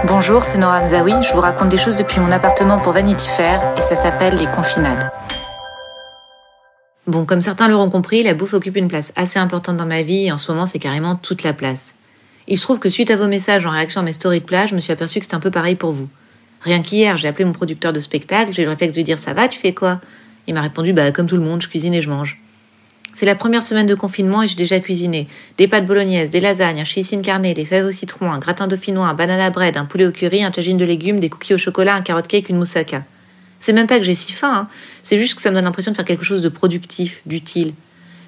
Bonjour, c'est Nora Hamzaoui. Je vous raconte des choses depuis mon appartement pour Vanity Fair et ça s'appelle les confinades. Bon, comme certains l'auront compris, la bouffe occupe une place assez importante dans ma vie et en ce moment c'est carrément toute la place. Il se trouve que suite à vos messages en réaction à mes stories de plage, je me suis aperçu que c'était un peu pareil pour vous. Rien qu'hier, j'ai appelé mon producteur de spectacle, j'ai eu le réflexe de lui dire ça va, tu fais quoi? Il m'a répondu bah comme tout le monde, je cuisine et je mange. C'est la première semaine de confinement et j'ai déjà cuisiné des pâtes bolognaises, des lasagnes, un chili carné, des fèves au citron, un gratin dauphinois, un banana bread, un poulet au curry, un tagine de légumes, des cookies au chocolat, un carotte cake, une moussaka. C'est même pas que j'ai si faim, hein. c'est juste que ça me donne l'impression de faire quelque chose de productif, d'utile.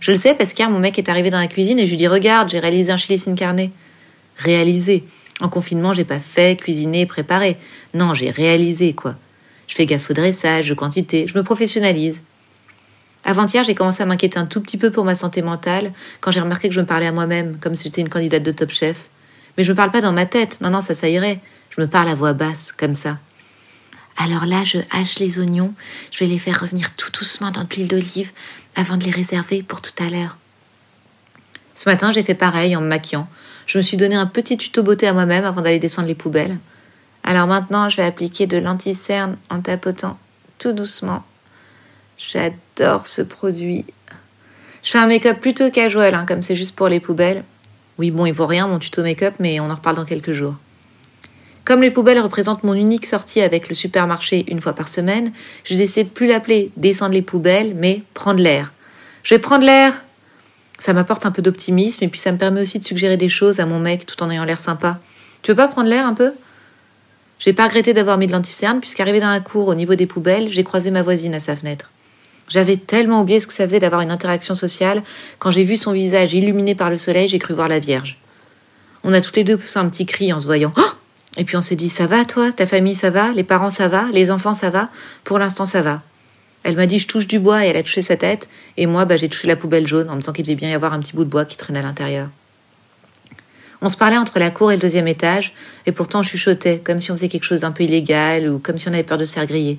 Je le sais parce qu'hier mon mec est arrivé dans la cuisine et je lui dis regarde, j'ai réalisé un chili sin carne. Réalisé. En confinement, j'ai pas fait, cuisiné, préparé. Non, j'ai réalisé quoi. Je fais gaffe au dressage, de quantité, je me professionnalise. Avant-hier, j'ai commencé à m'inquiéter un tout petit peu pour ma santé mentale quand j'ai remarqué que je me parlais à moi-même, comme si j'étais une candidate de top chef. Mais je me parle pas dans ma tête. Non, non, ça, ça irait. Je me parle à voix basse, comme ça. Alors là, je hache les oignons. Je vais les faire revenir tout doucement dans de l'huile d'olive avant de les réserver pour tout à l'heure. Ce matin, j'ai fait pareil en me maquillant. Je me suis donné un petit tuto beauté à moi-même avant d'aller descendre les poubelles. Alors maintenant, je vais appliquer de l'anti-cerne en tapotant tout doucement J'adore ce produit. Je fais un make-up plutôt casual, hein, comme c'est juste pour les poubelles. Oui, bon, il vaut rien mon tuto make-up, mais on en reparle dans quelques jours. Comme les poubelles représentent mon unique sortie avec le supermarché une fois par semaine, je décide de plus l'appeler descendre les poubelles, mais prendre l'air. Je vais prendre l'air Ça m'apporte un peu d'optimisme et puis ça me permet aussi de suggérer des choses à mon mec tout en ayant l'air sympa. Tu veux pas prendre l'air un peu? J'ai pas regretté d'avoir mis de l'anticerne puisqu'arrivé dans la cour au niveau des poubelles, j'ai croisé ma voisine à sa fenêtre. J'avais tellement oublié ce que ça faisait d'avoir une interaction sociale. Quand j'ai vu son visage illuminé par le soleil, j'ai cru voir la Vierge. On a toutes les deux poussé un petit cri en se voyant. Oh et puis on s'est dit Ça va, toi? Ta famille, ça va? Les parents, ça va? Les enfants, ça va? Pour l'instant, ça va. Elle m'a dit Je touche du bois et elle a touché sa tête. Et moi, bah, j'ai touché la poubelle jaune en me disant qu'il devait bien y avoir un petit bout de bois qui traînait à l'intérieur. On se parlait entre la cour et le deuxième étage, et pourtant on chuchotait, comme si on faisait quelque chose d'un peu illégal ou comme si on avait peur de se faire griller.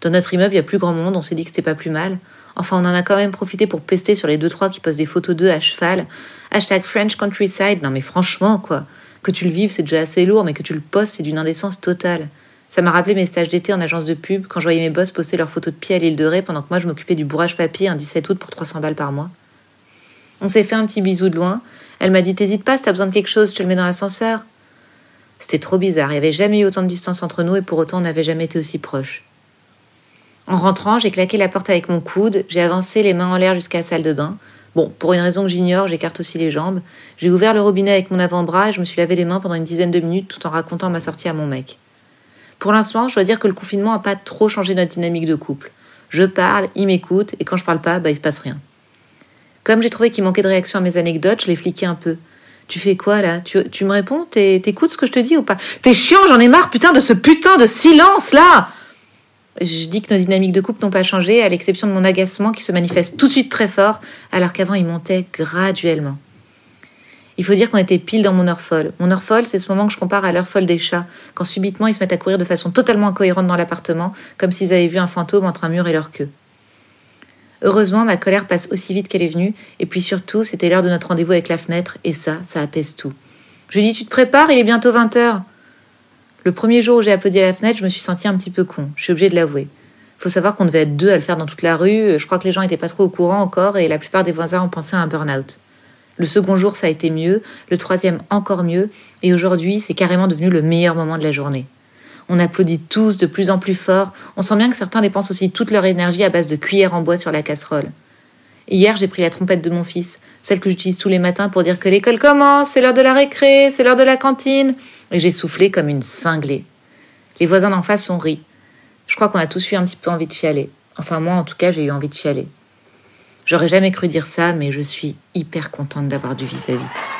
Dans notre immeuble, il y a plus grand monde, on s'est dit que c'était pas plus mal. Enfin, on en a quand même profité pour pester sur les deux trois qui postent des photos d'eux à cheval. Hashtag French Countryside. Non mais franchement, quoi. Que tu le vives, c'est déjà assez lourd, mais que tu le postes, c'est d'une indécence totale. Ça m'a rappelé mes stages d'été en agence de pub, quand je voyais mes boss poster leurs photos de pied à l'île de Ré pendant que moi je m'occupais du bourrage papier un 17 août pour 300 balles par mois. On s'est fait un petit bisou de loin. Elle m'a dit T'hésites pas, si t'as besoin de quelque chose, je le mets dans l'ascenseur. C'était trop bizarre, il n'y avait jamais eu autant de distance entre nous et pour autant on n'avait jamais été aussi proches. En rentrant, j'ai claqué la porte avec mon coude, j'ai avancé les mains en l'air jusqu'à la salle de bain. Bon, pour une raison que j'ignore, j'écarte aussi les jambes. J'ai ouvert le robinet avec mon avant-bras et je me suis lavé les mains pendant une dizaine de minutes tout en racontant ma sortie à mon mec. Pour l'instant, je dois dire que le confinement n'a pas trop changé notre dynamique de couple. Je parle, il m'écoute, et quand je parle pas, bah il se passe rien. Comme j'ai trouvé qu'il manquait de réaction à mes anecdotes, je l'ai fliqué un peu. Tu fais quoi là? Tu, tu me réponds? T'écoutes ce que je te dis ou pas? T'es chiant, j'en ai marre putain de ce putain de silence là je dis que nos dynamiques de couple n'ont pas changé, à l'exception de mon agacement qui se manifeste tout de suite très fort, alors qu'avant il montait graduellement. Il faut dire qu'on était pile dans mon heure folle. Mon heure folle, c'est ce moment que je compare à l'heure folle des chats, quand subitement ils se mettent à courir de façon totalement incohérente dans l'appartement, comme s'ils avaient vu un fantôme entre un mur et leur queue. Heureusement, ma colère passe aussi vite qu'elle est venue, et puis surtout, c'était l'heure de notre rendez-vous avec la fenêtre, et ça, ça apaise tout. Je dis Tu te prépares, il est bientôt 20 heures. Le premier jour où j'ai applaudi à la fenêtre, je me suis sentie un petit peu con. Je suis obligée de l'avouer. Faut savoir qu'on devait être deux à le faire dans toute la rue. Je crois que les gens n'étaient pas trop au courant encore et la plupart des voisins ont pensé à un burn-out. Le second jour, ça a été mieux. Le troisième, encore mieux. Et aujourd'hui, c'est carrément devenu le meilleur moment de la journée. On applaudit tous de plus en plus fort. On sent bien que certains dépensent aussi toute leur énergie à base de cuillères en bois sur la casserole. Hier, j'ai pris la trompette de mon fils, celle que j'utilise tous les matins pour dire que l'école commence, c'est l'heure de la récré, c'est l'heure de la cantine, et j'ai soufflé comme une cinglée. Les voisins d'en face ont ri. Je crois qu'on a tous eu un petit peu envie de chialer. Enfin, moi, en tout cas, j'ai eu envie de chialer. J'aurais jamais cru dire ça, mais je suis hyper contente d'avoir du vis-à-vis.